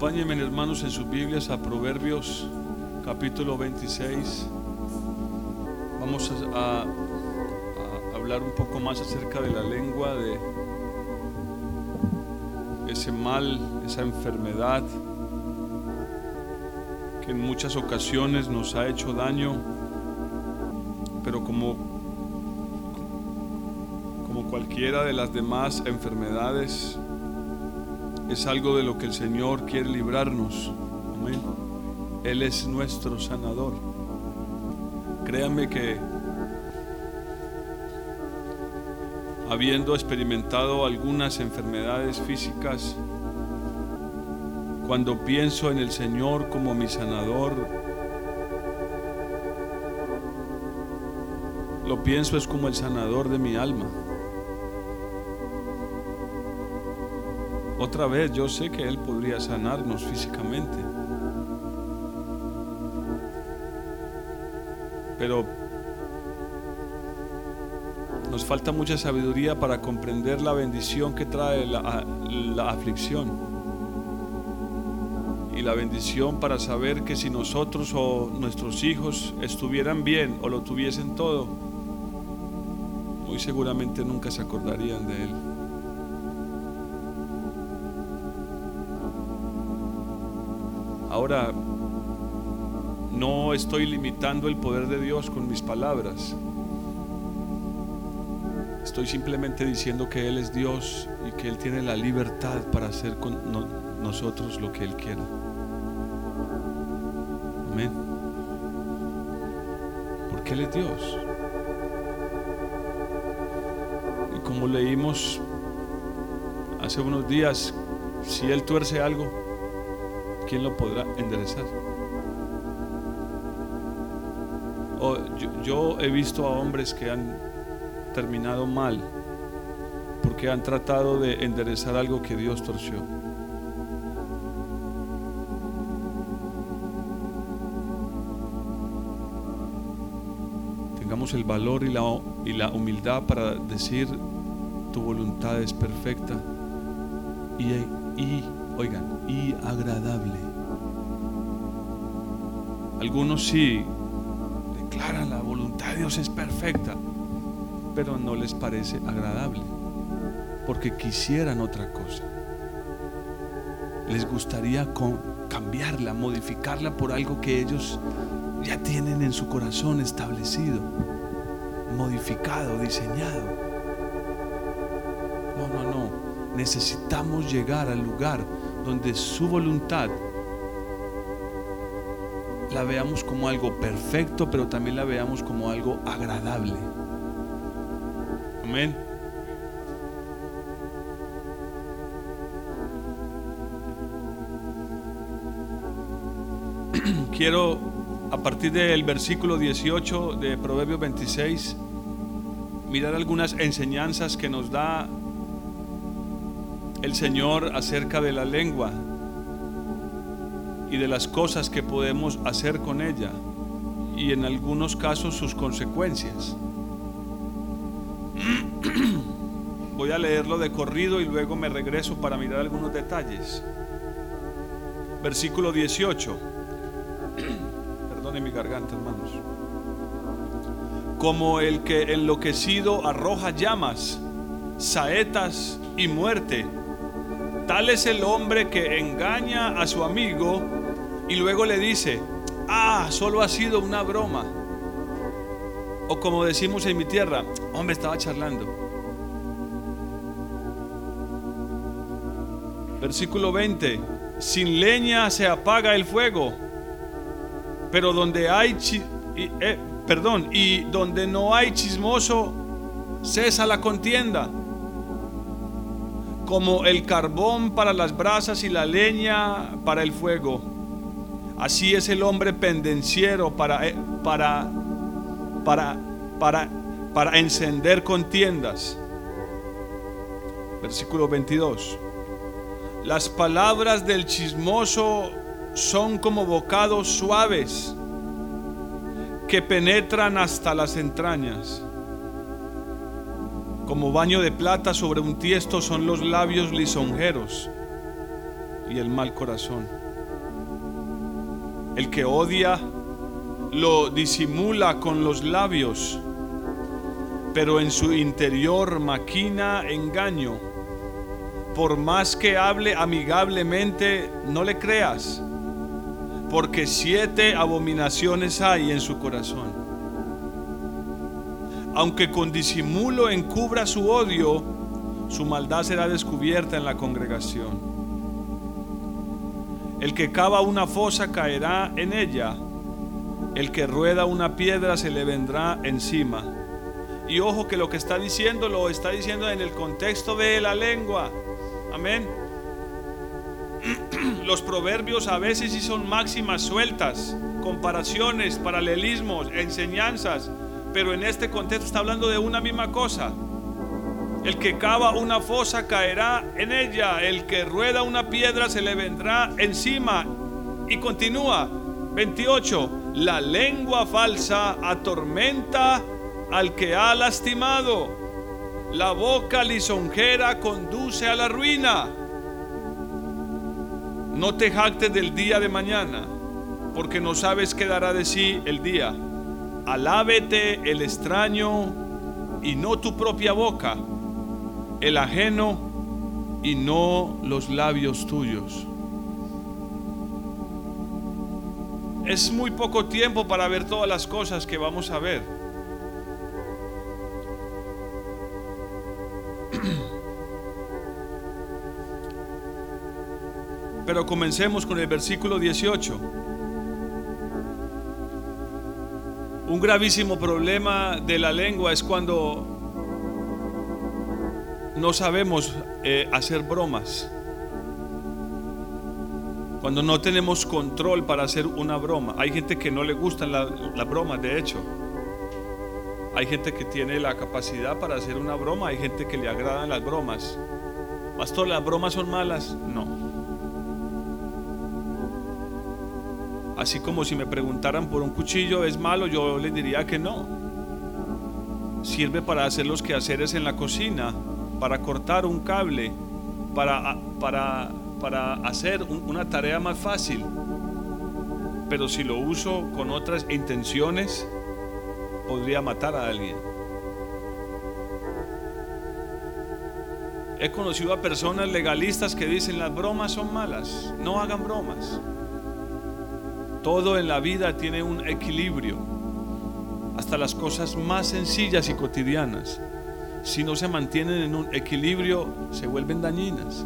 Acompáñenme hermanos en sus Biblias a Proverbios capítulo 26. Vamos a, a- hablar un poco más acerca de la lengua, de ese mal, esa enfermedad que en muchas ocasiones nos ha hecho daño, pero como, como cualquiera de las demás enfermedades, es algo de lo que el Señor quiere librarnos. Amén. Él es nuestro sanador. Créanme que habiendo experimentado algunas enfermedades físicas, cuando pienso en el Señor como mi sanador, lo pienso es como el sanador de mi alma. Otra vez, yo sé que Él podría sanarnos físicamente. Pero nos falta mucha sabiduría para comprender la bendición que trae la, aflicción. Y la bendición para saber que si nosotros o nuestros hijos estuvieran bien o lo tuviesen todo, muy seguramente nunca se acordarían de Él. No estoy limitando el poder de Dios con mis palabras. Estoy simplemente diciendo que Él es Dios y que Él tiene la libertad para hacer con no- nosotros lo que Él quiera. Amén. Porque Él es Dios. Y como leímos hace unos días, si Él tuerce algo, ¿quién lo podrá enderezar? O yo, yo he visto a hombres que han terminado mal porque han tratado de enderezar algo que Dios torció. Tengamos el valor y la, y la humildad para decir tu voluntad es perfecta y, y oigan, y agradable. Algunos sí declaran la voluntad de Dios es perfecta, pero no les parece agradable, porque quisieran otra cosa. Les gustaría cambiarla, modificarla por algo que ellos ya tienen en su corazón establecido, modificado, diseñado. No, no, no. Necesitamos llegar al lugar donde su voluntad la veamos como algo perfecto, pero también la veamos como algo agradable. Amén. Quiero, a partir del versículo 18 de Proverbios 26, mirar algunas enseñanzas que nos da el Señor acerca de la lengua y de las cosas que podemos hacer con ella y en algunos casos sus consecuencias. Voy a leerlo de corrido y luego me regreso para mirar algunos detalles. Versículo 18. Perdone mi garganta, hermanos. Como el que enloquecido arroja llamas, saetas y muerte, tal es el hombre que engaña a su amigo y luego le dice, ah, solo ha sido una broma. O como decimos en mi tierra, hombre, estaba charlando. Versículo 20, sin leña se apaga el fuego, pero donde hay, y, eh, perdón, y donde no hay chismoso, cesa la contienda. Como el carbón para las brasas y la leña para el fuego. Así es el hombre pendenciero para, eh, para, para, para, para encender contiendas. Versículo 22. Las palabras del chismoso son como bocados suaves que penetran hasta las entrañas. Como baño de plata sobre un tiesto son los labios lisonjeros. y el mal corazón. El que odia lo disimula con los labios, pero en su interior maquina engaño. Por más que hable amigablemente, no le creas, porque siete abominaciones hay en su corazón. Aunque con disimulo encubra su odio, su maldad será descubierta en la congregación. El que cava una fosa caerá en ella, el que rueda una piedra se le vendrá encima. Y ojo que lo que está diciendo lo está diciendo en el contexto de la lengua. Amén. Los proverbios a veces sí son máximas sueltas, comparaciones, paralelismos, enseñanzas, pero en este contexto está hablando de una misma cosa. El que cava una fosa caerá en ella, el que rueda una piedra se le vendrá encima. Y continúa, 28, la lengua falsa atormenta al que ha lastimado, la boca lisonjera conduce a la ruina. No te jactes del día de mañana, porque no sabes qué dará de sí el día. Alábete el extraño y no tu propia boca, el ajeno y no los labios tuyos. Es muy poco tiempo para ver todas las cosas que vamos a ver. Pero comencemos con el versículo 18. Un gravísimo problema de la lengua es cuando no sabemos eh, hacer bromas. Cuando no tenemos control para hacer una broma. Hay gente que no le gustan las bromas, de hecho. Hay gente que tiene la capacidad para hacer una broma. Hay gente que le agradan las bromas. Pastor, ¿las bromas son malas? No. Así como si me preguntaran por un cuchillo es malo, yo les diría que no. Sirve para hacer los quehaceres en la cocina, para cortar un cable, para, para, para hacer una tarea más fácil. Pero si lo uso con otras intenciones, podría matar a alguien. He conocido a personas legalistas que dicen las bromas son malas, no hagan bromas. Todo en la vida tiene un equilibrio, hasta las cosas más sencillas y cotidianas. Si no se mantienen en un equilibrio, se vuelven dañinas.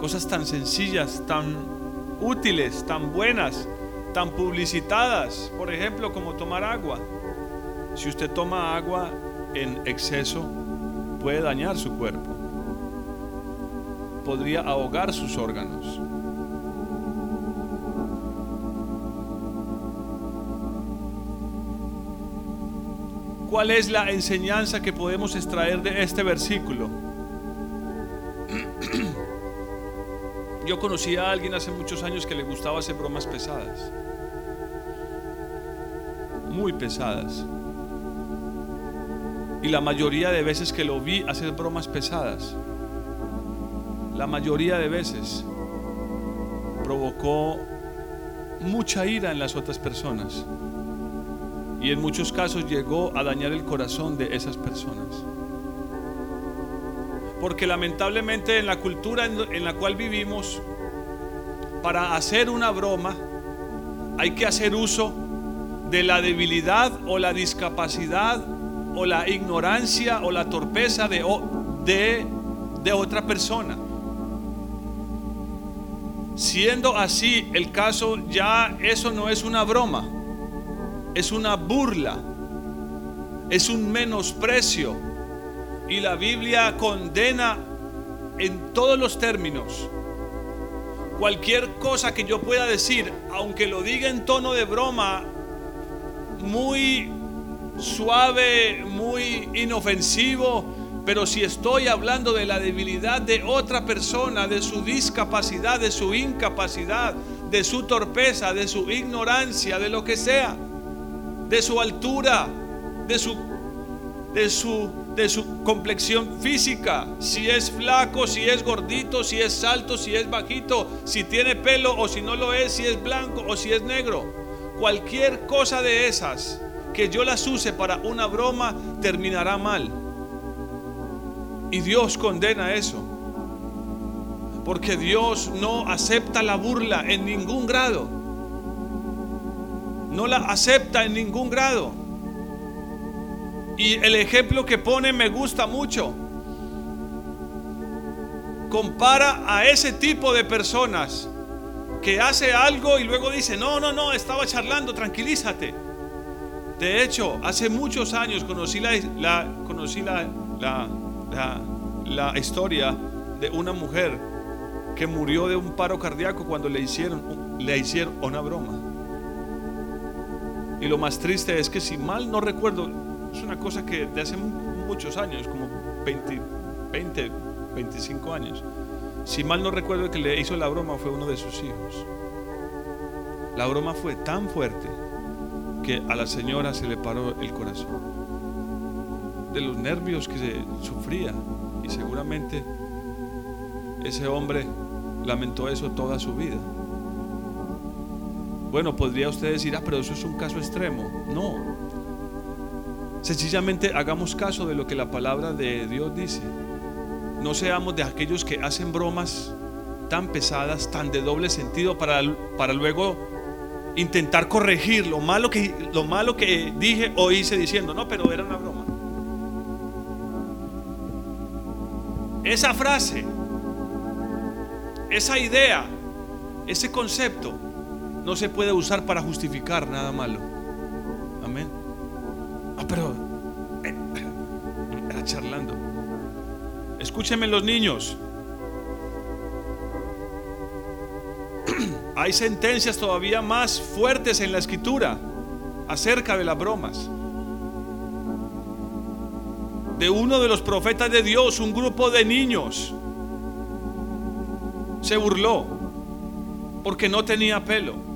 Cosas tan sencillas, tan útiles, tan buenas, tan publicitadas, por ejemplo, como tomar agua. Si usted toma agua en exceso, puede dañar su cuerpo. Podría ahogar sus órganos. ¿Cuál es la enseñanza que podemos extraer de este versículo? Yo conocí a alguien hace muchos años que le gustaba hacer bromas pesadas. Muy pesadas. Y la mayoría de veces que lo vi hacer bromas pesadas, la mayoría de veces provocó mucha ira en las otras personas y en muchos casos llegó a dañar el corazón de esas personas. Porque lamentablemente en la cultura en la cual vivimos, para hacer una broma hay que hacer uso de la debilidad o la discapacidad o la ignorancia o la torpeza de, de, de otra persona. Siendo así el caso, ya eso no es una broma es una burla, es un menosprecio. Y la Biblia condena en todos los términos cualquier cosa que yo pueda decir, aunque lo diga en tono de broma, muy suave, muy inofensivo, pero si estoy hablando de la debilidad de otra persona, de su discapacidad, de su incapacidad, de su torpeza, de su ignorancia, de lo que sea, de su altura, de su, de su de su complexión física, si es flaco, si es gordito, si es alto, si es bajito, si tiene pelo o si no lo es, si es blanco o si es negro. Cualquier cosa de esas que yo las use para una broma terminará mal. Y Dios condena eso. Porque Dios no acepta la burla en ningún grado. No la acepta en ningún grado. Y el ejemplo que pone me gusta mucho. Compara a ese tipo de personas que hace algo y luego dice, no, no, no, estaba charlando, tranquilízate. De hecho, hace muchos años conocí la, conocí la, la, historia de una mujer que murió de un paro cardíaco cuando le hicieron, le hicieron una broma. Y lo más triste es que si mal no recuerdo, es una cosa que de hace muchos años, como 20, 20 25 años. Si mal no recuerdo, el que le hizo la broma fue uno de sus hijos. La broma fue tan fuerte que a la señora se le paró el corazón. De los nervios que se sufría. Y seguramente ese hombre lamentó eso toda su vida. Bueno, podría usted decir, ah, pero eso es un caso extremo. No, Sencillamente hagamos caso de lo que la palabra de Dios dice. No seamos de aquellos que hacen bromas tan pesadas, tan de doble sentido para, para luego intentar corregir lo malo, que, lo malo que dije o hice diciendo, no, pero era una broma. Esa frase, esa idea, ese concepto no se puede usar para justificar nada malo. Amén. Ah, pero era charlando. Escúchenme los niños. Hay sentencias todavía más fuertes en la escritura acerca de las bromas. De uno de los profetas de Dios, un grupo de niños se burló porque no tenía pelo.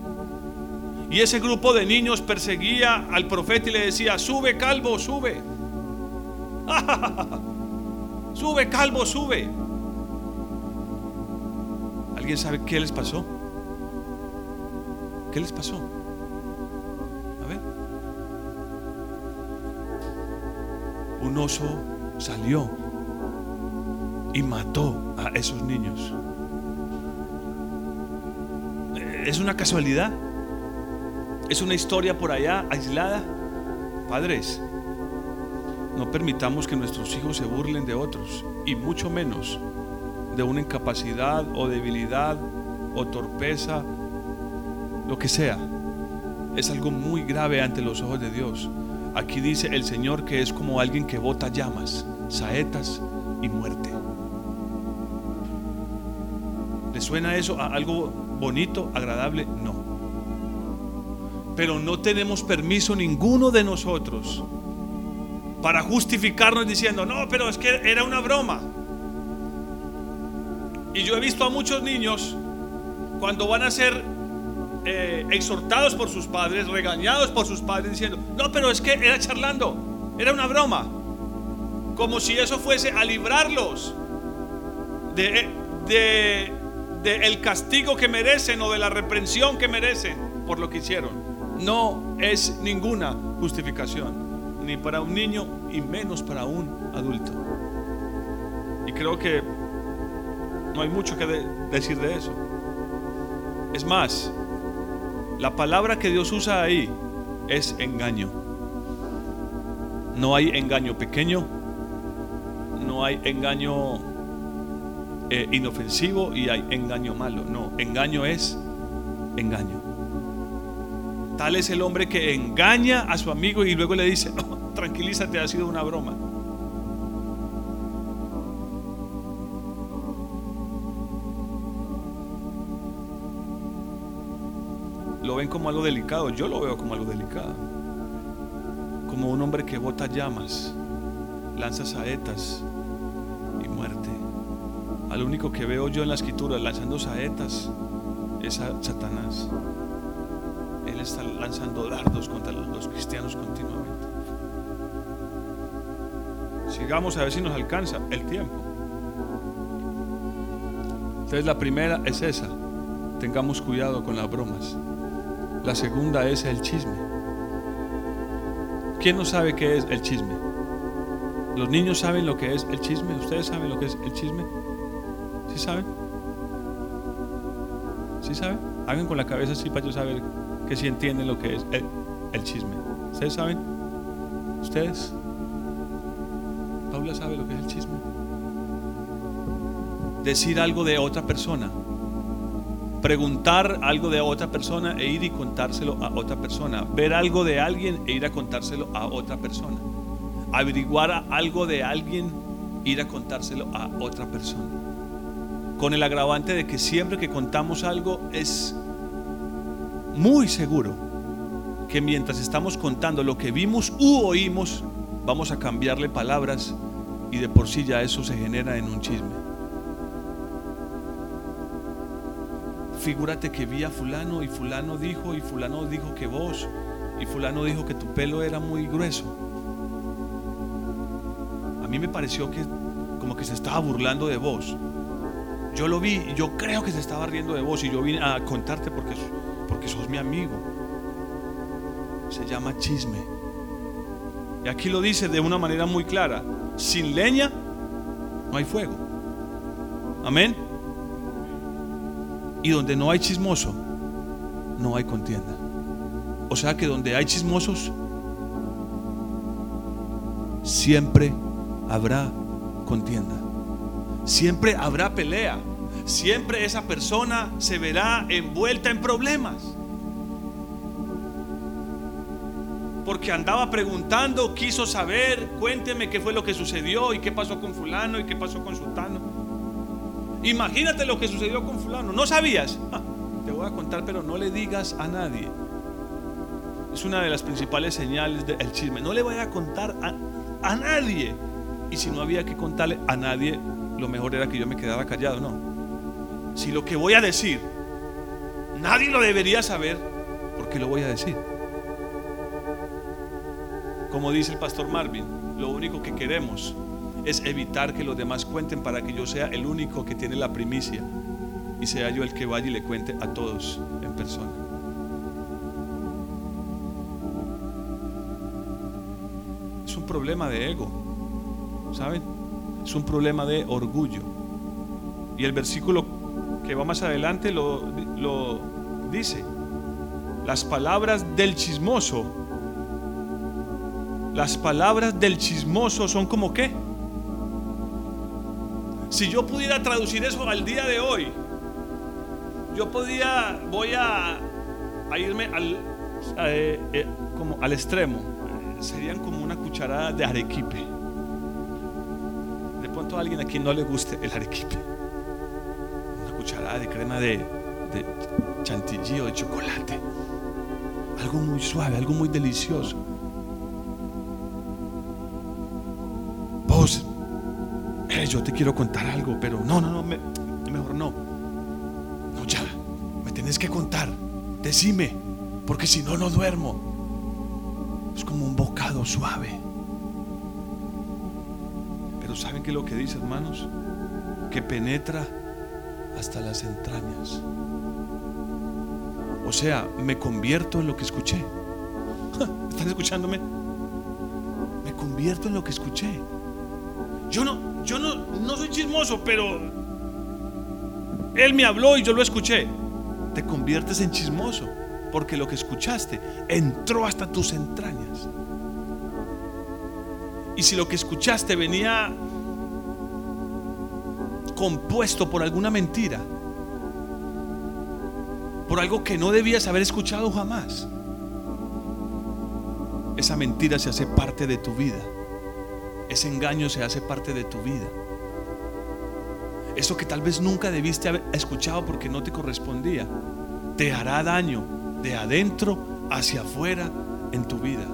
Y ese grupo de niños perseguía al profeta y le decía, sube calvo, sube. sube calvo, sube. ¿Alguien sabe qué les pasó? ¿Qué les pasó? A ver. Un oso salió y mató a esos niños. ¿Es una casualidad? ¿Es una historia por allá aislada? Padres, no permitamos que nuestros hijos se burlen de otros y mucho menos de una incapacidad o debilidad o torpeza, lo que sea. Es algo muy grave ante los ojos de Dios. Aquí dice el Señor que es como alguien que bota llamas, saetas y muerte. ¿Le suena eso a algo bonito, agradable? No. Pero no tenemos permiso ninguno de nosotros para justificarnos diciendo, no, pero es que era una broma. Y yo he visto a muchos niños cuando van a ser eh, exhortados por sus padres, regañados por sus padres, diciendo, no, pero es que era charlando, era una broma. Como si eso fuese a librarlos de, de, de el castigo que merecen o de la reprensión que merecen por lo que hicieron no es ninguna justificación, ni para un niño y menos para un adulto. Y creo que no hay mucho que decir de eso. Es más, la palabra que Dios usa ahí es engaño. No hay engaño pequeño, no hay engaño eh, inofensivo y hay engaño malo. No, engaño es engaño. Tal es el hombre que engaña a su amigo y luego le dice, tranquilízate, ha sido una broma. Lo ven como algo delicado, yo lo veo como algo delicado. Como un hombre que bota llamas, lanza saetas y muerte. Al único que veo yo en la escritura lanzando saetas es Satanás está lanzando dardos contra los cristianos continuamente. Sigamos a ver si nos alcanza el tiempo. Entonces la primera es esa. Tengamos cuidado con las bromas. La segunda es el chisme. ¿Quién no sabe qué es el chisme? ¿Los niños saben lo que es el chisme? ¿Ustedes saben lo que es el chisme? ¿Sí saben? ¿Sí saben? Hagan con la cabeza así para yo saber que si entienden lo que es el, el chisme. ¿Ustedes saben? ¿Ustedes? Paula sabe lo que es el chisme. Decir algo de otra persona. Preguntar algo de otra persona e ir y contárselo a otra persona. Ver algo de alguien e ir a contárselo a otra persona. Averiguar algo de alguien, ir a contárselo a otra persona. Con el agravante de que siempre que contamos algo es muy seguro que mientras estamos contando lo que vimos u oímos, vamos a cambiarle palabras y de por sí ya eso se genera en un chisme. Figúrate que vi a fulano y fulano dijo y fulano dijo que vos y fulano dijo que tu pelo era muy grueso. A mí me pareció que como que se estaba burlando de vos. Yo lo vi y yo creo que se estaba riendo de vos y yo vine a contarte porque, porque sos mi amigo. Se llama chisme. Y aquí lo dice de una manera muy clara. Sin leña no hay fuego. Amén. Y donde no hay chismoso, no hay contienda. O sea que donde hay chismosos, siempre habrá contienda. Siempre habrá pelea. Siempre esa persona se verá envuelta en problemas. Porque andaba preguntando, quiso saber, cuénteme qué fue lo que sucedió y qué pasó con fulano y qué pasó con sultano. Imagínate lo que sucedió con fulano. ¿No sabías? Ah, te voy a contar, pero no le digas a nadie. Es una de las principales señales del chisme. No le vaya a contar a, a nadie. Y si no había que contarle a nadie, lo mejor era que yo me quedara callado, no. Si lo que voy a decir, nadie lo debería saber, ¿por qué lo voy a decir? Como dice el pastor Marvin, lo único que queremos es evitar que los demás cuenten para que yo sea el único que tiene la primicia y sea yo el que vaya y le cuente a todos en persona. Es un problema de ego, ¿saben? Es un problema de orgullo. Y el versículo que va más adelante lo, lo dice. Las palabras del chismoso las palabras del chismoso son como qué? Si yo pudiera traducir eso al día de hoy, yo podía, voy a, irme al, eh, eh, como al extremo. Serían como una cucharada de arequipe. De pronto a alguien a quien no le guste el arequipe. De crema de, de chantilly o de chocolate. Algo muy suave, algo muy delicioso. yo te quiero contar algo, pero no, no, no, mejor no. No, ya, me tenés que contar. Decime, porque si no, no duermo. Es como un bocado suave. Pero ¿saben qué es lo que dice, hermanos? Que penetra hasta las entrañas. O sea, me convierto en lo que escuché. ¿Están escuchándome? Me convierto en lo que escuché. Yo no, yo no, no soy chismoso, pero él me habló y yo lo escuché. Te conviertes en chismoso porque lo que escuchaste entró hasta tus entrañas. Y si lo que escuchaste venía compuesto por alguna mentira, por algo que no debías haber escuchado jamás, esa mentira se hace parte de tu vida ese engaño se hace parte de tu vida. Eso que tal vez nunca debiste haber escuchado porque no te correspondía, te hará daño de adentro hacia afuera en tu vida.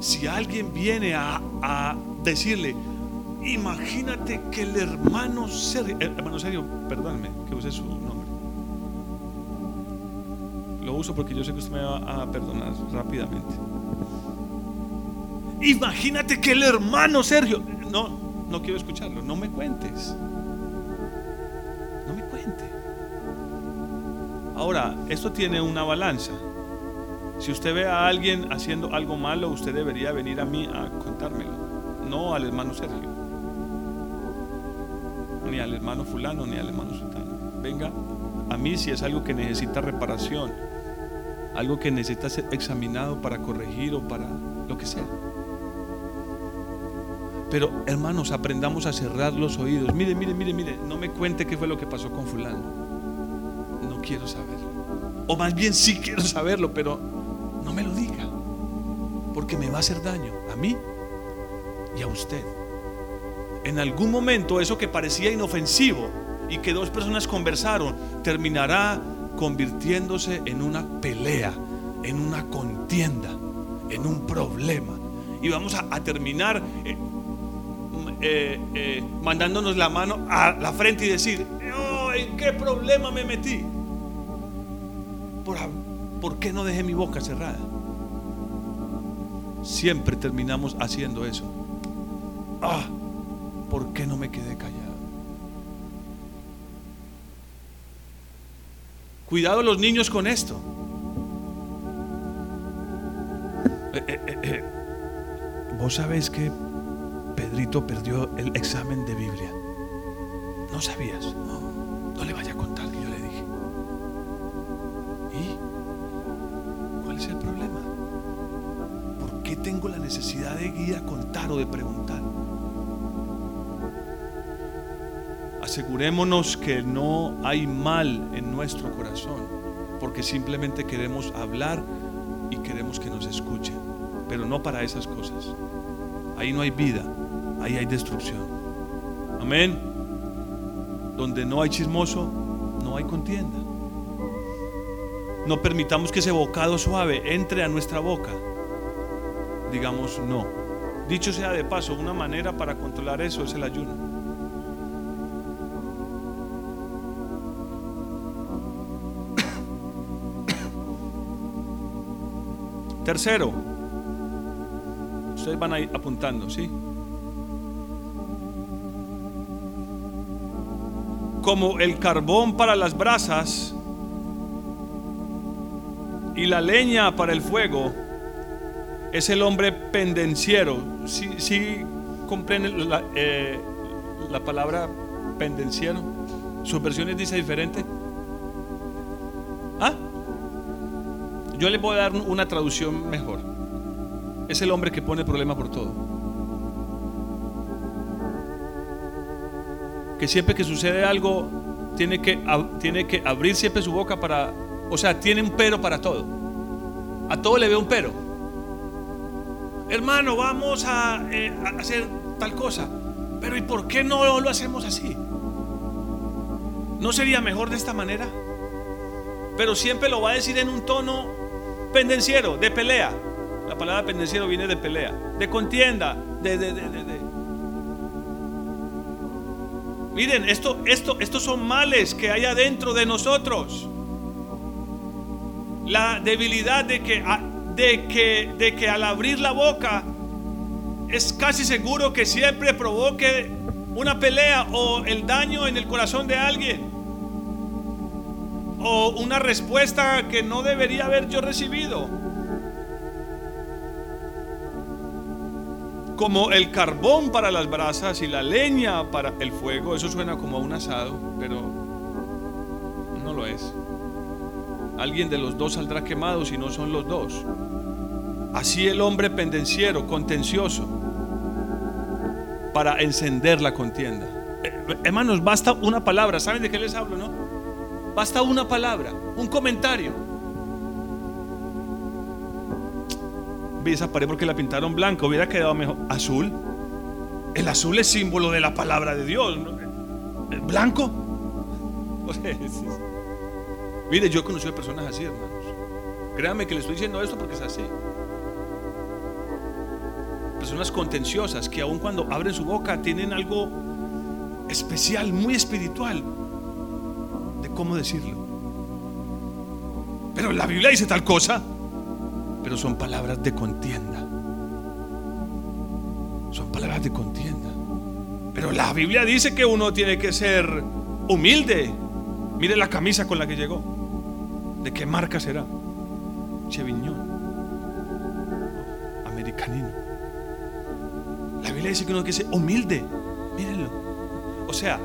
Si alguien viene a, decirle, imagínate que el hermano serio, hermano serio, perdónme que use su nombre. Lo uso porque yo sé que usted me va a perdonar rápidamente Imagínate que el hermano Sergio, no, no quiero escucharlo, no me cuentes. No me cuente. Ahora, esto tiene una balanza. Si usted ve a alguien haciendo algo malo, usted debería venir a mí a contármelo, no al hermano Sergio, ni al hermano fulano, ni al hermano sultano. Venga a mí si es algo que necesita reparación, algo que necesita ser examinado para corregir o para lo que sea. Pero hermanos, aprendamos a cerrar los oídos. Mire, mire, mire, mire, no me cuente qué fue lo que pasó con fulano. No quiero saberlo. O más bien sí quiero saberlo, pero no me lo diga. Porque me va a hacer daño a mí y a usted. En algún momento eso que parecía inofensivo y que dos personas conversaron terminará convirtiéndose en una pelea, en una contienda, en un problema. Y vamos a, terminar eh, eh, eh, mandándonos la mano a la frente y decir, oh, ¿en qué problema me metí? ¿Por, ¿Por qué no dejé mi boca cerrada? Siempre terminamos haciendo eso. Ah, ¿por qué no me quedé callado? Cuidado los niños con esto. Eh, Vos sabés que Pedrito perdió el examen de Biblia. No sabías. No, no le vaya a contar que yo le dije. ¿Y cuál es el problema? ¿Por qué tengo la necesidad de ir a contar o de preguntar? Asegurémonos que no hay mal en nuestro corazón, porque simplemente queremos hablar y queremos que nos escuchen, pero no para esas cosas. Ahí no hay vida, ahí hay destrucción. Amén. Donde no hay chismoso, no hay contienda. No permitamos que ese bocado suave entre a nuestra boca. Digamos no. Dicho sea de paso, una manera para controlar eso es el ayuno. Tercero, ustedes van a ir apuntando, ¿sí? como el carbón para las brasas y la leña para el fuego, es el hombre pendenciero. Si ¿Sí, comprenden la, eh, la palabra pendenciero? ¿Sus versiones dice diferente? Yo le voy a dar una traducción mejor. Es el hombre que pone problema por todo. que siempre que sucede algo tiene que, tiene que abrir siempre su boca para, o sea, tiene un pero para todo. A todo le ve un pero. Hermano, vamos a, eh, a hacer tal cosa. Pero ¿y por qué no lo hacemos así? ¿No sería mejor de esta manera? Pero siempre lo va a decir en un tono pendenciero, de pelea. La palabra pendenciero viene de pelea, de contienda, de, de, de, Miren, esto, esto, estos son males que hay adentro de nosotros. La debilidad de que, de que, de que al abrir la boca es casi seguro que siempre provoque una pelea o el daño en el corazón de alguien. O una respuesta que no debería haber yo recibido. como el carbón para las brasas y la leña para el fuego. Eso suena como a un asado, pero no lo es. Alguien de los dos saldrá quemado si no son los dos. Así el hombre pendenciero, contencioso, para encender la contienda. Eh, hermanos, basta una palabra. ¿Saben de qué les hablo, no? Basta una palabra, un comentario esa pared porque la pintaron blanca, hubiera quedado mejor. Azul. El azul es símbolo de la palabra de Dios. ¿Blanco? Mire, yo he conocido personas así, hermanos. Créanme que le estoy diciendo esto porque es así. Personas contenciosas que aun cuando abren su boca tienen algo especial, muy espiritual, cómo decirlo. Pero la Biblia dice tal cosa pero son palabras de contienda. son palabras de contienda. Pero la Biblia dice que uno tiene que ser humilde. Mire la camisa con la que llegó. ¿De qué marca será? Cheviñón. Americanino. La Biblia dice que uno tiene que ser humilde. Mírenlo. O sea,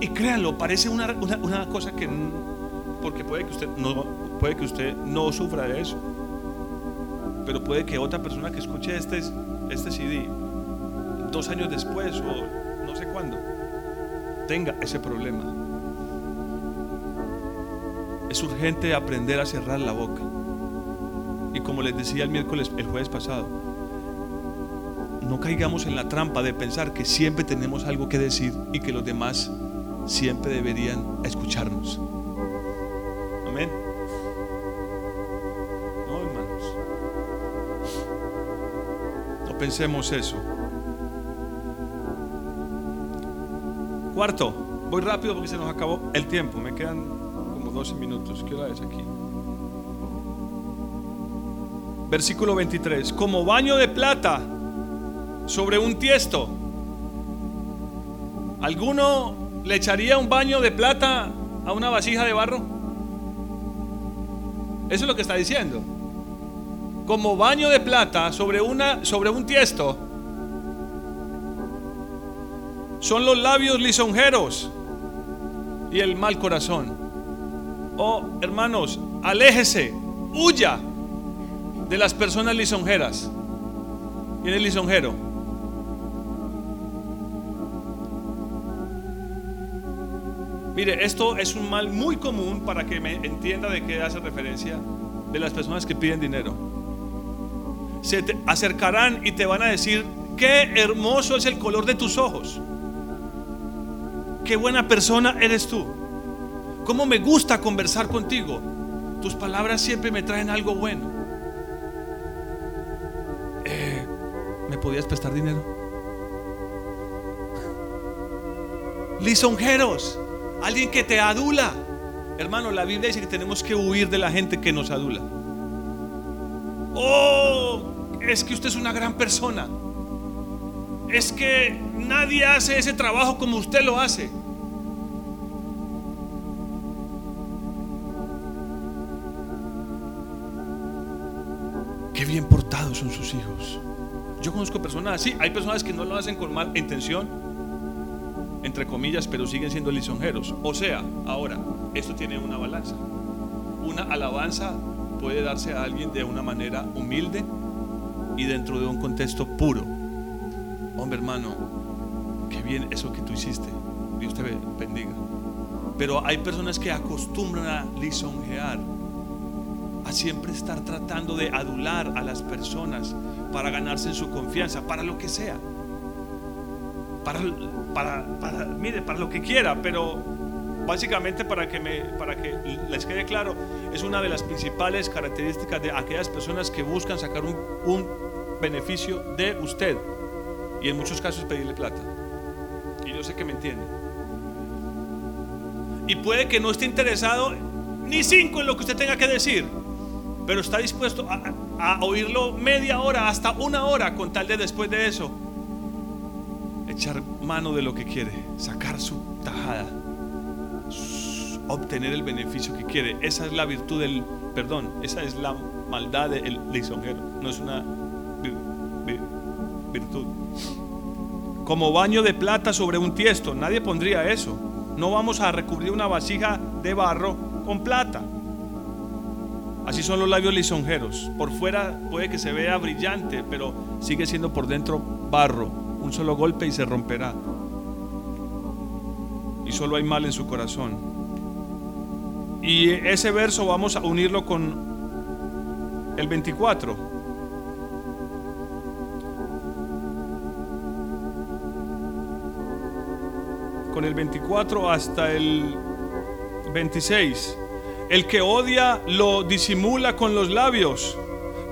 y, créanlo, parece una, una, una cosa que porque puede que usted no puede que usted no sufra de eso. Pero puede que otra persona que escuche este, este CD dos años después o no sé cuándo tenga ese problema. Es urgente aprender a cerrar la boca. Y como les decía el miércoles, el jueves pasado, no caigamos en la trampa de pensar que siempre tenemos algo que decir y que los demás siempre deberían escucharnos. Amén. No, hermanos. No pensemos eso. Cuarto, voy rápido porque se nos acabó el tiempo. Me quedan como 12 minutos. ¿Qué hora es aquí? Versículo 23. Como baño de plata sobre un tiesto. ¿Alguno le echaría un baño de plata a una vasija de barro? Eso es lo que está diciendo. Como baño de plata sobre, una, sobre un tiesto son los labios lisonjeros y el mal corazón. Oh, hermanos, aléjese, huya de las personas lisonjeras. ¿Quién es lisonjero? Mire, esto es un mal muy común para que me entienda de qué hace referencia de las personas que piden dinero. Se te acercarán y te van a decir, qué hermoso es el color de tus ojos. Qué buena persona eres tú. Cómo me gusta conversar contigo. Tus palabras siempre me traen algo bueno. Eh, ¿Me podías prestar dinero? Lisonjeros, alguien que te adula. Hermano, la Biblia dice que tenemos que huir de la gente que nos adula. Oh, es que usted es una gran persona es que nadie hace ese trabajo como usted lo hace. Qué bien portados son sus hijos. Yo conozco personas así, hay personas que no lo hacen con mala intención, entre comillas, pero siguen siendo lisonjeros. O sea, ahora, esto tiene una balanza. Una alabanza puede darse a alguien de una manera humilde y dentro de un contexto puro hombre hermano, qué bien eso que tú hiciste. Dios te bendiga. Pero hay personas que acostumbran a lisonjear, a siempre estar tratando de adular a las personas para ganarse en su confianza, para lo que sea. Para, para, mire, para lo que quiera, pero básicamente para que, me, para que les quede claro, es una de las principales características de aquellas personas que buscan sacar un, un beneficio de usted y en muchos casos pedirle plata. Y yo sé que me entiende. Y puede que no esté interesado ni cinco en lo que usted tenga que decir, pero está dispuesto a, oírlo media hora, hasta una hora, con tal de después de eso echar mano de lo que quiere, sacar su tajada, obtener el beneficio que quiere. Esa es la virtud del perdón, esa es la maldad del lisonjero, no es una virtud como baño de plata sobre un tiesto. Nadie pondría eso. No vamos a recubrir una vasija de barro con plata. Así son los labios lisonjeros. Por fuera puede que se vea brillante, pero sigue siendo por dentro barro. Un solo golpe y se romperá. Y solo hay mal en su corazón. Y ese verso vamos a unirlo con el 24. con el 24 hasta el 26. El que odia lo disimula con los labios,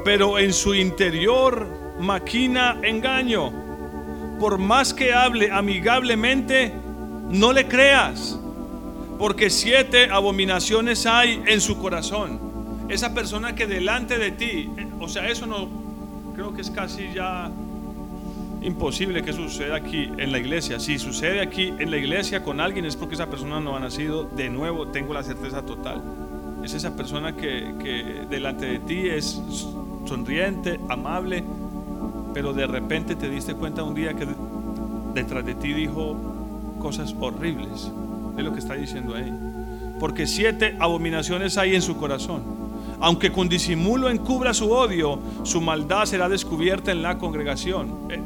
pero en su interior maquina engaño. Por más que hable amigablemente, no le creas, porque siete abominaciones hay en su corazón. Esa persona que delante de ti, o sea, eso no, creo que es casi ya imposible que suceda aquí en la iglesia. Si sucede aquí en la iglesia con alguien es porque esa persona no ha nacido de nuevo, tengo la certeza total. Es esa persona que, que delante de ti es sonriente, amable, pero de repente te diste cuenta un día que detrás de ti dijo cosas horribles. Es lo que está diciendo ahí. Porque siete abominaciones hay en su corazón. Aunque con disimulo encubra su odio, su maldad será descubierta en la congregación. Eh,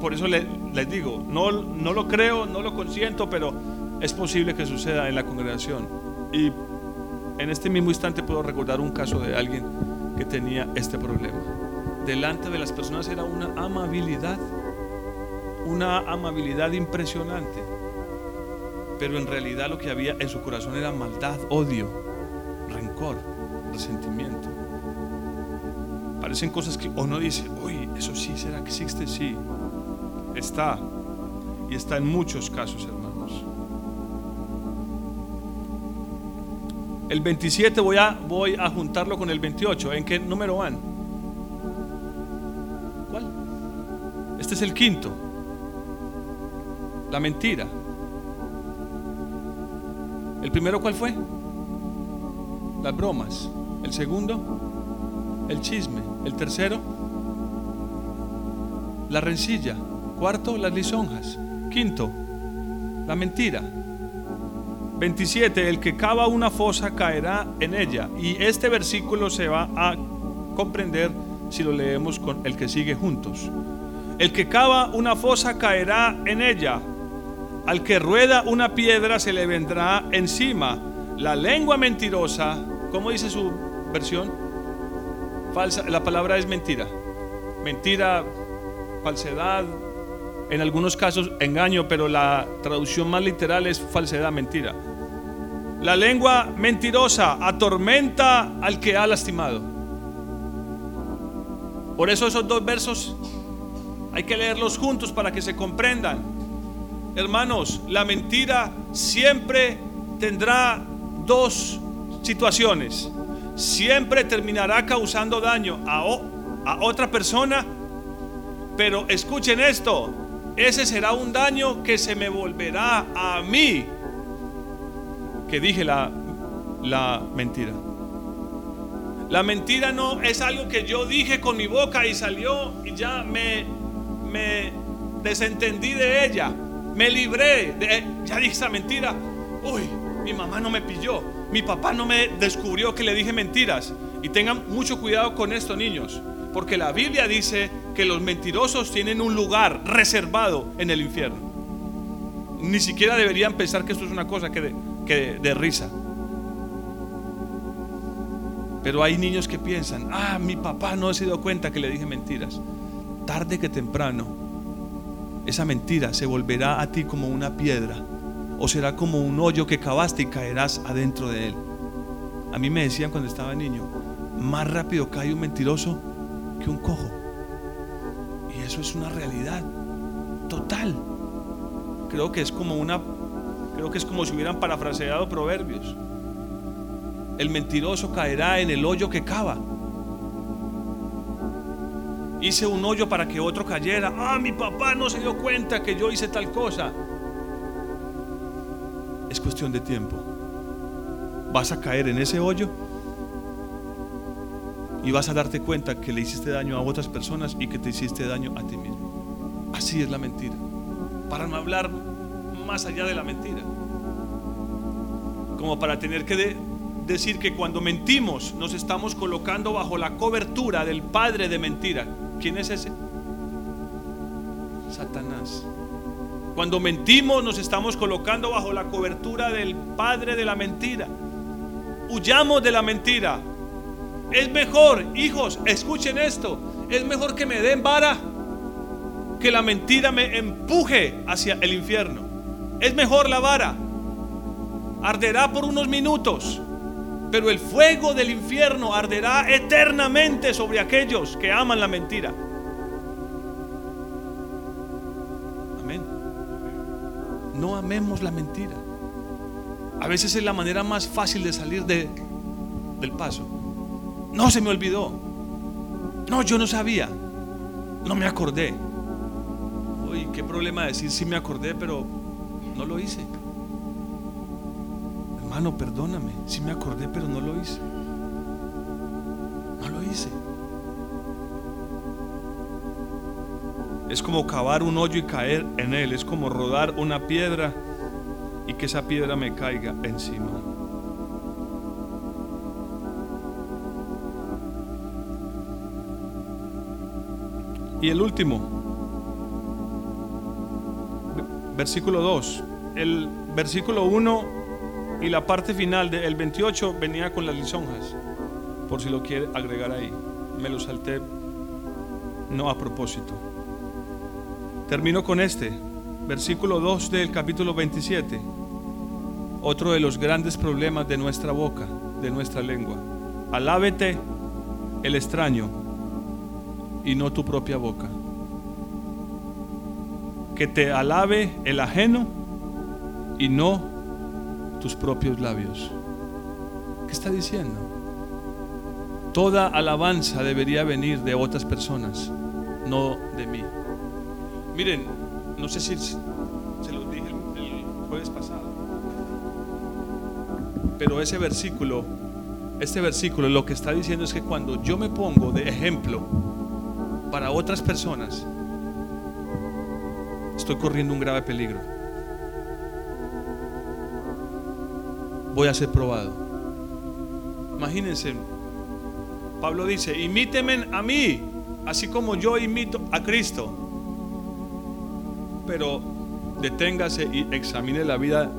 por eso les, digo, no, no lo creo, no lo consiento, pero es posible que suceda en la congregación. Y en este mismo instante puedo recordar un caso de alguien que tenía este problema. Delante de las personas era una amabilidad, una amabilidad impresionante. Pero en realidad lo que había en su corazón era maldad, odio, rencor, resentimiento. Parecen cosas que uno dice, uy, eso sí, ¿será que existe? Sí, está. Y está en muchos casos, hermanos. El 27 voy a, voy a juntarlo con el 28. ¿En qué número van? Este es el quinto. La mentira. ¿El primero cuál fue? Las bromas. El segundo, el chisme. El tercero, la rencilla. Cuarto, las lisonjas. Quinto, la mentira. 27. El que cava una fosa caerá en ella. Y este versículo se va a comprender si lo leemos con el que sigue juntos. El que cava una fosa caerá en ella. Al que rueda una piedra se le vendrá encima. La lengua mentirosa, ¿cómo dice su versión? Falsa, la palabra es mentira. Mentira, falsedad, en algunos casos engaño, pero la traducción más literal es falsedad, mentira. La lengua mentirosa atormenta al que ha lastimado. Por eso esos dos versos hay que leerlos juntos para que se comprendan. Hermanos, la mentira siempre tendrá dos situaciones. Siempre terminará causando daño a, a otra persona, pero escuchen esto, ese será un daño que se me volverá a mí. Que dije la, la mentira. La mentira no es algo que yo dije con mi boca y salió y ya me, me desentendí de ella. Me libré de, ya dije esa mentira. Uy, mi mamá no me pilló. Mi papá no me descubrió que le dije mentiras. Y tengan mucho cuidado con esto, niños. Porque la Biblia dice que los mentirosos tienen un lugar reservado en el infierno. Ni siquiera deberían pensar que esto es una cosa que de, que de risa. Pero hay niños que piensan, ah, mi papá no se dio cuenta que le dije mentiras. Tarde que temprano, esa mentira se volverá a ti como una piedra o será como un hoyo que cavaste y caerás adentro de él. A mí me decían cuando estaba niño, más rápido cae un mentiroso que un cojo eso es una realidad total. Creo que es como una creo que es como si hubieran parafraseado proverbios. El mentiroso caerá en el hoyo que cava. Hice un hoyo para que otro cayera. Ah, mi papá no se dio cuenta que yo hice tal cosa. Es cuestión de tiempo. Vas a caer en ese hoyo y vas a darte cuenta que le hiciste daño a otras personas y que te hiciste daño a ti mismo. Así es la mentira. Para no hablar más allá de la mentira. Como para tener que decir que cuando mentimos nos estamos colocando bajo la cobertura del padre de mentira. ¿Quién es ese? Satanás. Cuando mentimos nos estamos colocando bajo la cobertura del padre de la mentira. Huyamos de la mentira. Es mejor, hijos, escuchen esto. Es mejor que me den vara que la mentira me empuje hacia el infierno. Es mejor la vara. Arderá por unos minutos, pero el fuego del infierno arderá eternamente sobre aquellos que aman la mentira. Amén. No amemos la mentira. A veces es la manera más fácil de salir de, del paso. No se me olvidó. No, yo no sabía. No me acordé. Uy, qué problema decir si me acordé, pero no lo hice. Hermano, perdóname, si me acordé, pero no lo hice. No lo hice. Es como cavar un hoyo y caer en él. Es como rodar una piedra y que esa piedra me caiga encima. Y el último, versículo 2. El versículo 1 y la parte final del 28 venía con las lisonjas, por si lo quiere agregar ahí. Me lo salté no a propósito. Termino con este, versículo 2 del capítulo 27. Otro de los grandes problemas de nuestra boca, de nuestra lengua. Alábete el extraño y no tu propia boca. Que te alabe el ajeno y no tus propios labios. ¿Qué está diciendo? Toda alabanza debería venir de otras personas, no de mí. Miren, no sé si se lo dije el jueves pasado, pero ese versículo, este versículo lo que está diciendo es que cuando yo me pongo de ejemplo para otras personas, estoy corriendo un grave peligro. Voy a ser probado. Imagínense, Pablo dice, imíteme a mí, así como yo imito a Cristo. Pero deténgase y examine la vida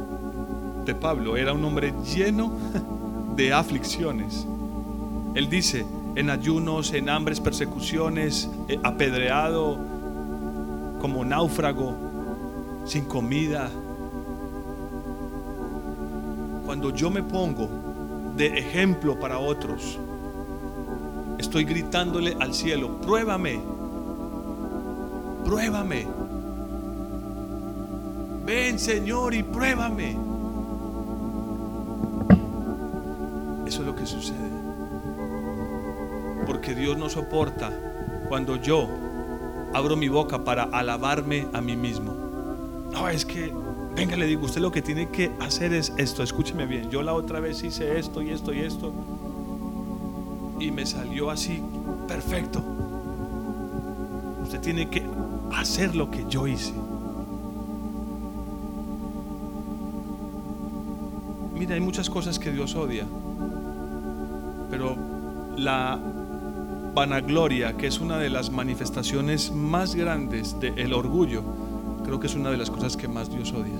de Pablo. Era un hombre lleno de aflicciones. Él dice, en ayunos, en hambres, persecuciones, eh, apedreado, como náufrago, sin comida. Cuando yo me pongo de ejemplo para otros, estoy gritándole al cielo, pruébame, pruébame. Ven Señor y pruébame. Eso es lo que sucede. Porque Dios no soporta cuando yo abro mi boca para alabarme a mí mismo. No, es que, venga, le digo, usted lo que tiene que hacer es esto, escúcheme bien. Yo la otra vez hice esto y esto y esto. Y me salió así, perfecto. Usted tiene que hacer lo que yo hice. Mira, hay muchas cosas que Dios odia, pero la vanagloria, que es una de las manifestaciones más grandes del orgullo, creo que es una de las cosas que más Dios odia.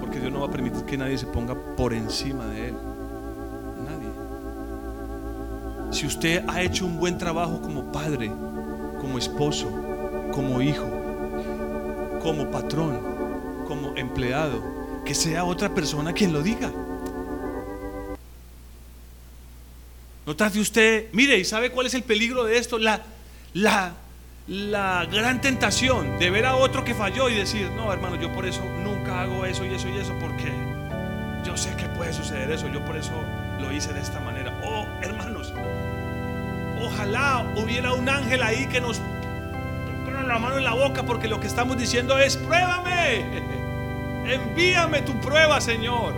Porque Dios no va a permitir que nadie se ponga por encima de Él. Nadie. Si usted ha hecho un buen trabajo como padre, como esposo, como hijo, como patrón, como empleado, que sea otra persona quien lo diga. No trate usted, mire, ¿y sabe cuál es el peligro de esto? La, la, la gran tentación de ver a otro que falló y decir, no, hermano, yo por eso nunca hago eso y eso y eso, porque yo sé que puede suceder eso, yo por eso lo hice de esta manera. Oh, hermanos, ojalá hubiera un ángel ahí que nos ponga la mano en la boca, porque lo que estamos diciendo es, pruébame, envíame tu prueba, Señor.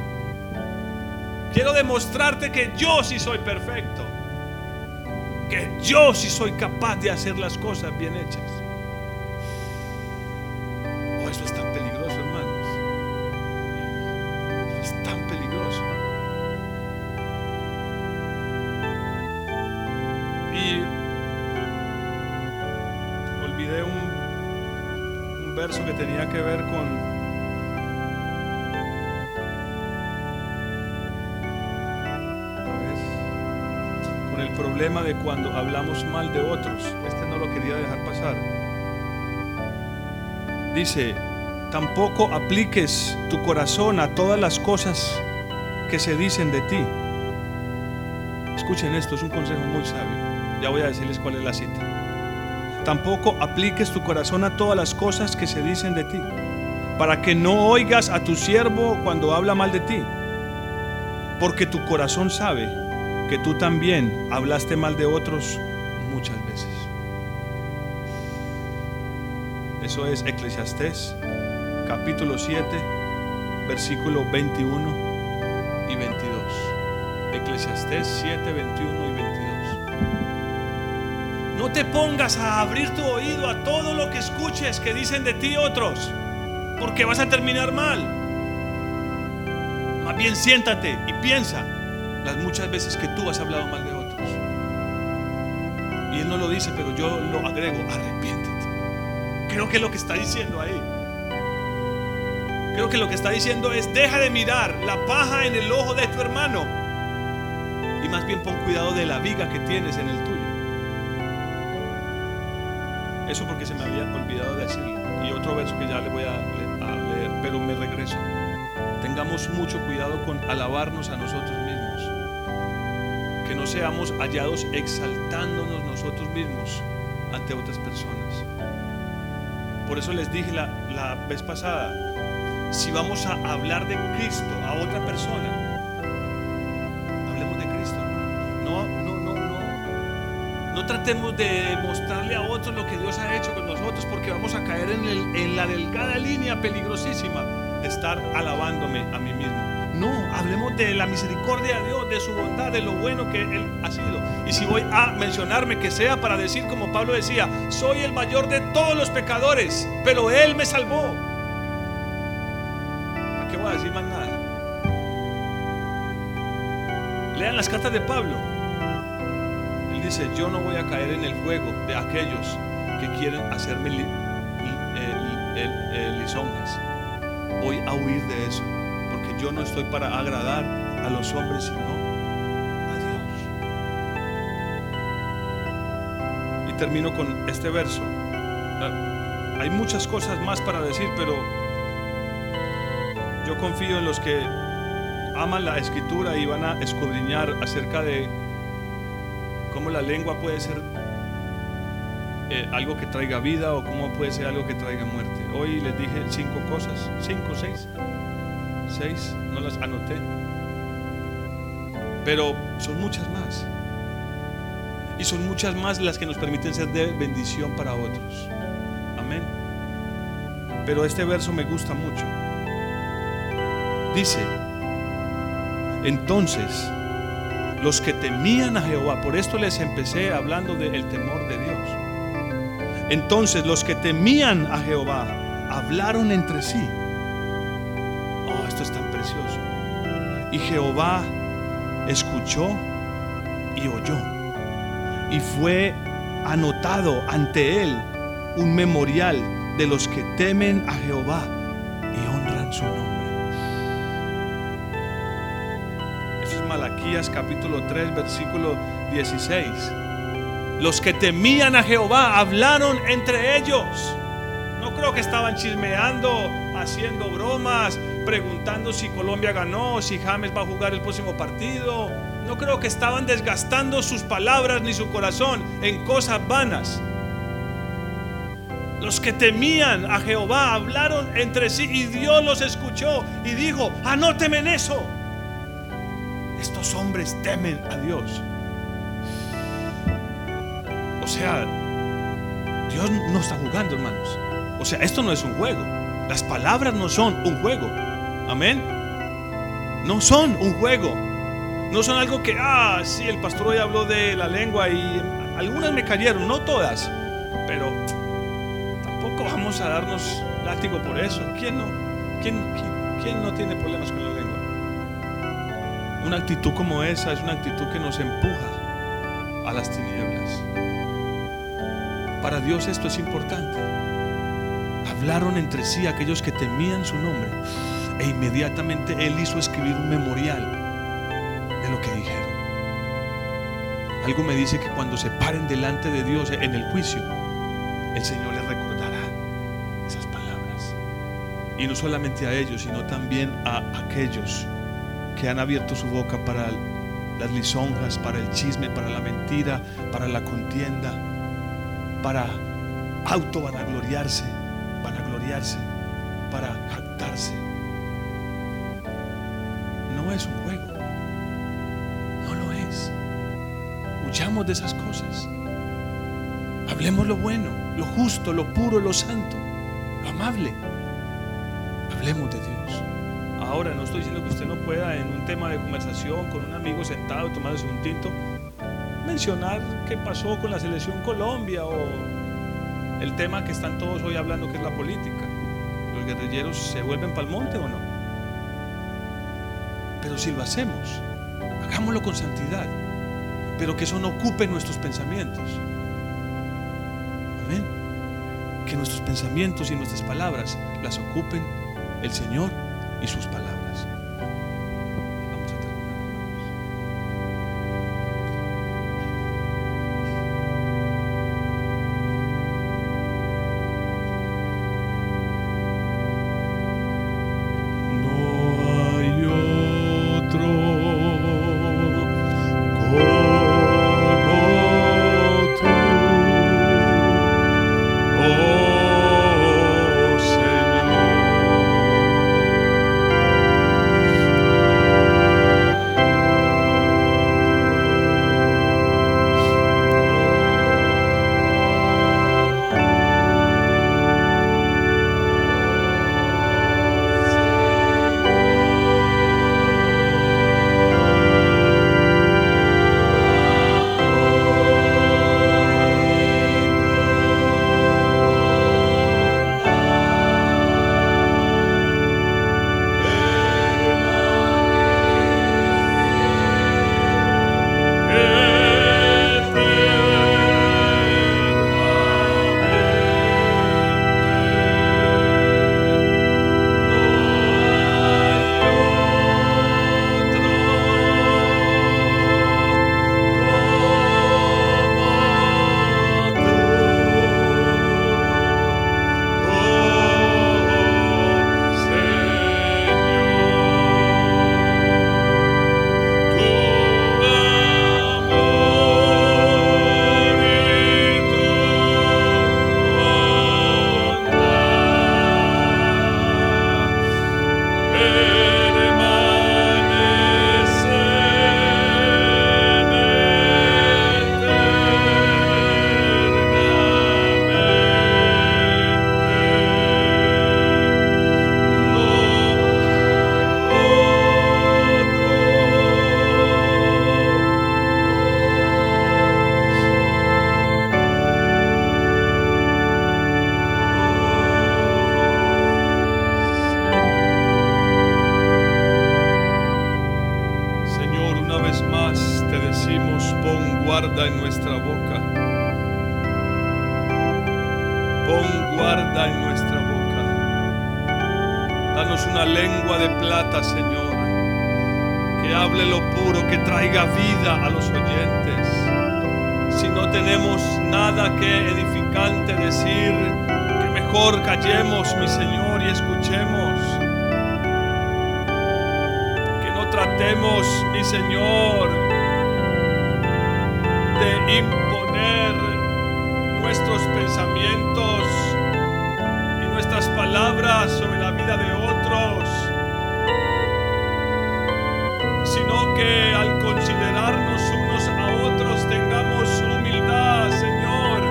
Quiero demostrarte que yo sí soy perfecto. Que yo sí soy capaz de hacer las cosas bien hechas. Oh, eso es tan peligroso, hermanos. Es tan peligroso. Y olvidé un verso que tenía que ver con de cuando hablamos mal de otros. Este no lo quería dejar pasar. Dice, tampoco apliques tu corazón a todas las cosas que se dicen de ti. Escuchen esto, es un consejo muy sabio. Ya voy a decirles cuál es la cita. Tampoco apliques tu corazón a todas las cosas que se dicen de ti, para que no oigas a tu siervo cuando habla mal de ti, porque tu corazón sabe que tú también hablaste mal de otros muchas veces. Eso es Eclesiastés, capítulo 7, versículo 21 y 22. Eclesiastés 7, 21 y 22. No te pongas a abrir tu oído a todo lo que escuches que dicen de ti otros, porque vas a terminar mal. Más bien siéntate y piensa las muchas veces que tú has hablado mal de otros. Y él no lo dice, pero yo lo agrego, arrepiéntete. Creo que lo que está diciendo ahí. Creo que lo que está diciendo es, deja de mirar la paja en el ojo de tu hermano. Y más bien pon cuidado de la viga que tienes en el tuyo. Eso porque se me había olvidado decirlo. Y otro verso que ya le voy a, leer, pero me regreso. Tengamos mucho cuidado con alabarnos a nosotros seamos hallados exaltándonos nosotros mismos ante otras personas. Por eso les dije la, la vez pasada, si vamos a hablar de Cristo a otra persona, hablemos de Cristo. No, no, no, no. No tratemos de mostrarle a otros lo que Dios ha hecho con nosotros, porque vamos a caer en, el- en la delgada línea peligrosísima de estar alabándome a mí mismo. No, hablemos de la misericordia de Dios, de su bondad, de lo bueno que Él ha sido. Y si voy a mencionarme, que sea para decir como Pablo decía, soy el mayor de todos los pecadores, pero Él me salvó. ¿A qué voy a decir más nada? Lean las cartas de Pablo. Él dice, yo no voy a caer en el juego de aquellos que quieren hacerme lisonjas. Voy a huir de eso, yo no estoy para agradar a los hombres, sino a Dios. Y termino con este verso. Ah, Hay muchas cosas más para decir, pero yo confío en los que aman la escritura y van a escudriñar acerca de cómo la lengua puede ser eh, algo que traiga vida o cómo puede ser algo que traiga muerte. Hoy les dije cinco cosas, cinco, seis, no las anoté, pero son muchas más. Y son muchas más las que nos permiten ser de bendición para otros. Amén. Pero este verso me gusta mucho. Dice, entonces, los que temían a Jehová, por esto les empecé hablando del temor de Dios. Entonces los que temían a Jehová hablaron entre sí. Y Jehová escuchó y oyó. Y fue anotado ante él un memorial de los que temen a Jehová y honran su nombre. Eso es Malaquías capítulo 3, versículo 16. Los que temían a Jehová hablaron entre ellos. No creo que estaban chismeando, haciendo bromas, preguntando si Colombia ganó, si James va a jugar el próximo partido. No creo que estaban desgastando sus palabras ni su corazón en cosas vanas. Los que temían a Jehová hablaron entre sí y Dios los escuchó y dijo, anóteme en eso. Estos hombres temen a Dios. O sea, Dios no está jugando, hermanos. O sea, esto no es un juego. Las palabras no son un juego. Amén. No son un juego. No son algo que, ah, sí, el pastor hoy habló de la lengua y algunas me cayeron, no todas. Pero tampoco vamos a darnos látigo por eso. ¿Quién no? ¿Quién, quién, quién no tiene problemas con la lengua? Una actitud como esa es una actitud que nos empuja a las tinieblas. Para Dios esto es importante. Hablaron entre sí aquellos que temían su nombre e inmediatamente Él hizo escribir un memorial de lo que dijeron. Algo me dice que cuando se paren delante de Dios en el juicio, el Señor les recordará esas palabras. Y no solamente a ellos, sino también a aquellos que han abierto su boca para las lisonjas, para el chisme, para la mentira, para la contienda, para auto vanagloriarse, vanagloriarse, para jactarse. No es un juego, no lo es. Huyamos de esas cosas. Hablemos lo bueno, lo justo, lo puro, lo santo. lo amable. Hablemos de Dios. Ahora no estoy diciendo que usted no pueda en un tema de conversación con un amigo sentado tomándose un tinto mencionar qué pasó con la selección Colombia o el tema que están todos hoy hablando que es la política. ¿Los guerrilleros se vuelven para el monte o no? Pero si lo hacemos, hagámoslo con santidad, pero que eso no ocupe nuestros pensamientos. Amén. Que nuestros pensamientos y nuestras palabras las ocupen el Señor y sus palabras. Guarda en nuestra boca. Pon guarda en nuestra boca. Danos una lengua de plata, Señor, que hable lo puro, que traiga vida a los oyentes. Si no tenemos nada que edificante decir, que mejor callemos, mi Señor, y escuchemos que no tratemos, mi Señor, imponer nuestros pensamientos y nuestras palabras sobre la vida de otros, sino que al considerarnos unos a otros tengamos humildad, Señor.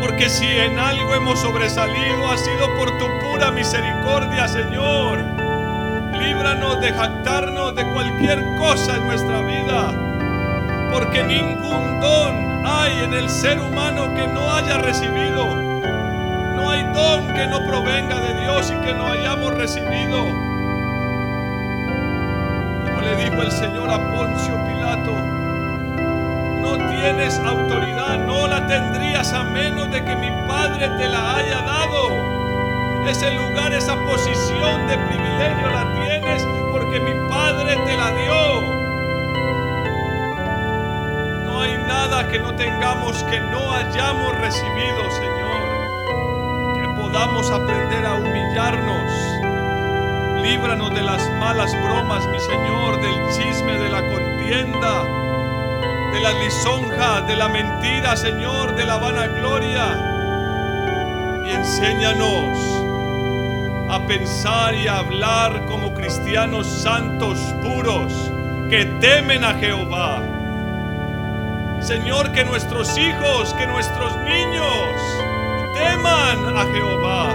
Porque si en algo hemos sobresalido ha sido por tu pura misericordia, Señor. Líbranos de jactarnos de cualquier cosa en nuestra vida. Porque ningún don hay en el ser humano que no haya recibido. No hay don que no provenga de Dios y que no hayamos recibido. Como le dijo el Señor a Poncio Pilato, no tienes autoridad, no la tendrías a menos de que mi Padre te la haya dado. Ese lugar, esa posición de privilegio la tienes porque mi Padre te la dio. Que no tengamos que no hayamos recibido, Señor. Que podamos aprender a humillarnos. Líbranos de las malas bromas, mi Señor, del chisme, de la contienda, de la lisonja, de la mentira, Señor, de la vanagloria. Y enséñanos a pensar y a hablar como cristianos santos, puros, que temen a Jehová. Señor, que nuestros hijos, que nuestros niños teman a Jehová,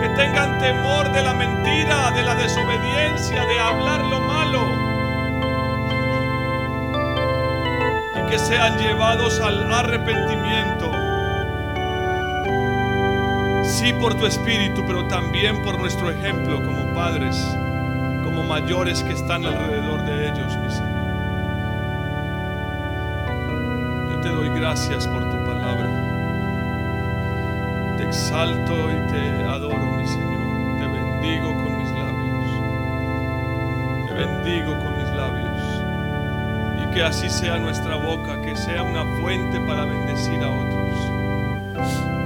que tengan temor de la mentira, de la desobediencia, de hablar lo malo, y que sean llevados al arrepentimiento. Sí por tu espíritu, pero también por nuestro ejemplo como padres, como mayores que están alrededor de ellos, mi Señor. Gracias por tu palabra. Te exalto y te adoro, mi Señor. Te bendigo con mis labios. Te bendigo con mis labios. Y que así sea nuestra boca, que sea una fuente para bendecir a otros.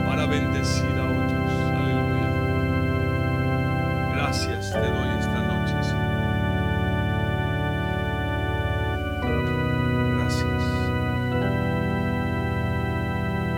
Para bendecir a otros.